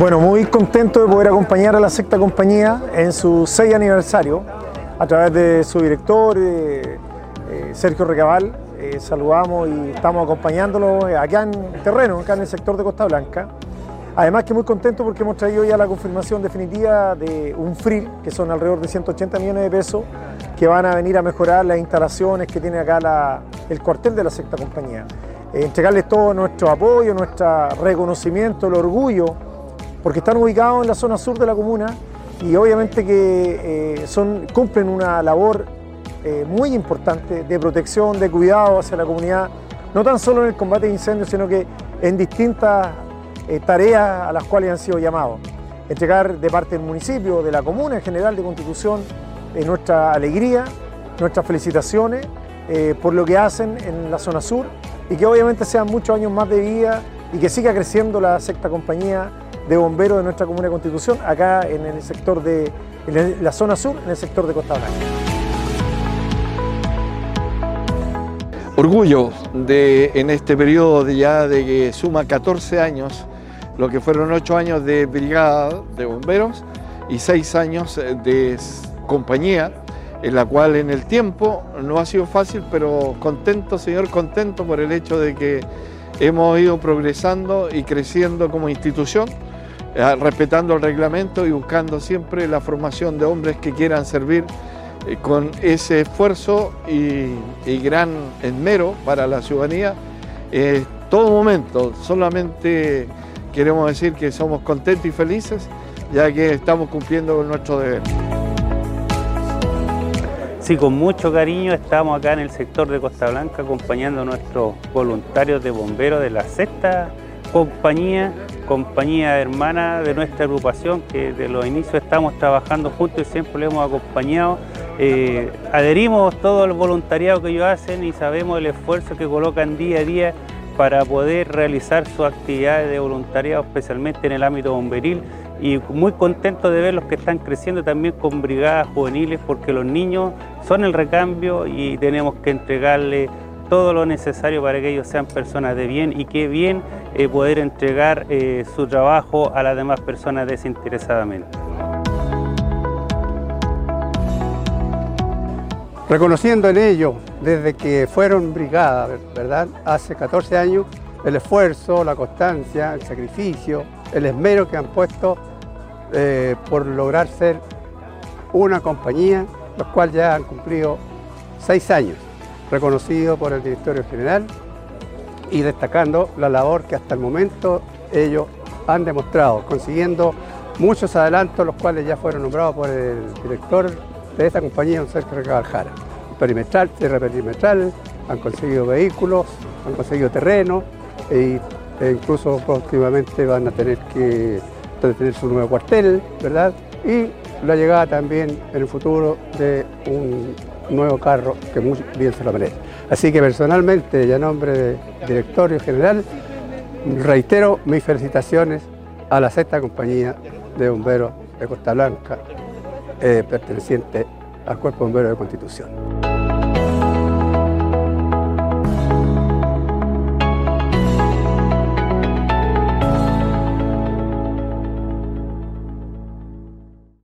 Bueno, muy contento de poder acompañar a la sexta compañía en su 6 aniversario a través de su director, eh, eh, Sergio Recabal. Eh, saludamos y estamos acompañándolo acá en terreno, acá en el sector de Costa Blanca. Además que muy contento porque hemos traído ya la confirmación definitiva de un FRIL, que son alrededor de 180 millones de pesos, que van a venir a mejorar las instalaciones que tiene acá el cuartel de la sexta compañía. entregarles todo nuestro apoyo, nuestro reconocimiento, el orgullo porque están ubicados en la zona sur de la comuna y obviamente que eh, cumplen una labor eh, muy importante de protección, de cuidado hacia la comunidad, no tan solo en el combate de incendios, sino que en distintas eh, tareas a las cuales han sido llamados. Entregar de parte del municipio, de la comuna en general de Constitución, nuestra alegría, nuestras felicitaciones por lo que hacen en la zona sur y que obviamente sean muchos años más de vida y que siga creciendo la sexta compañía de bomberos de nuestra comuna de Constitución, acá en el sector de la zona sur, en el sector de Costa Blanca. Orgullo de en este periodo de ya de que suma 14 años, lo que fueron 8 años de brigada de bomberos y 6 años de compañía, en la cual en el tiempo no ha sido fácil, pero contento, señor, contento por el hecho de que hemos ido progresando y creciendo como institución eh, respetando el reglamento y buscando siempre la formación de hombres que quieran servir eh, con ese esfuerzo y, gran esmero para la ciudadanía. en todo momento, solamente queremos decir que somos contentos y felices, ya que estamos cumpliendo con nuestro deber. Sí, con mucho cariño estamos acá en el sector de Costa Blanca acompañando a nuestros voluntarios de bomberos de la sexta compañía compañía hermana de nuestra agrupación, que de los inicios estamos trabajando juntos y siempre le hemos acompañado. Eh, adherimos todo el voluntariado que ellos hacen y sabemos el esfuerzo que colocan día a día para poder realizar sus actividades de voluntariado, especialmente en el ámbito bomberil. Y muy contentos de ver los que están creciendo también con brigadas juveniles, porque los niños son el recambio y tenemos que entregarle todo lo necesario para que ellos sean personas de bien y que bien eh, poder entregar eh, su trabajo a las demás personas desinteresadamente. Reconociendo en ello, desde que fueron brigada, ¿verdad? Hace 14 años, el esfuerzo, la constancia, el sacrificio, el esmero que han puesto eh, por lograr ser una compañía, los cuales ya han cumplido seis años reconocido por el directorio general y destacando la labor que hasta el momento ellos han demostrado, consiguiendo muchos adelantos, los cuales ya fueron nombrados por el director de esta compañía, un Sergio Recabaljara. Perimetral, tierra perimetral, han conseguido vehículos, han conseguido terreno e, incluso próximamente van a tener que tener su nuevo cuartel, ¿verdad? Y la llegada también en el futuro de un nuevo carro que muy bien se lo merece. Así que personalmente y a nombre del directorio general reitero mis felicitaciones a la sexta compañía de bomberos de Costa Blanca, eh, perteneciente al Cuerpo Bombero de Constitución.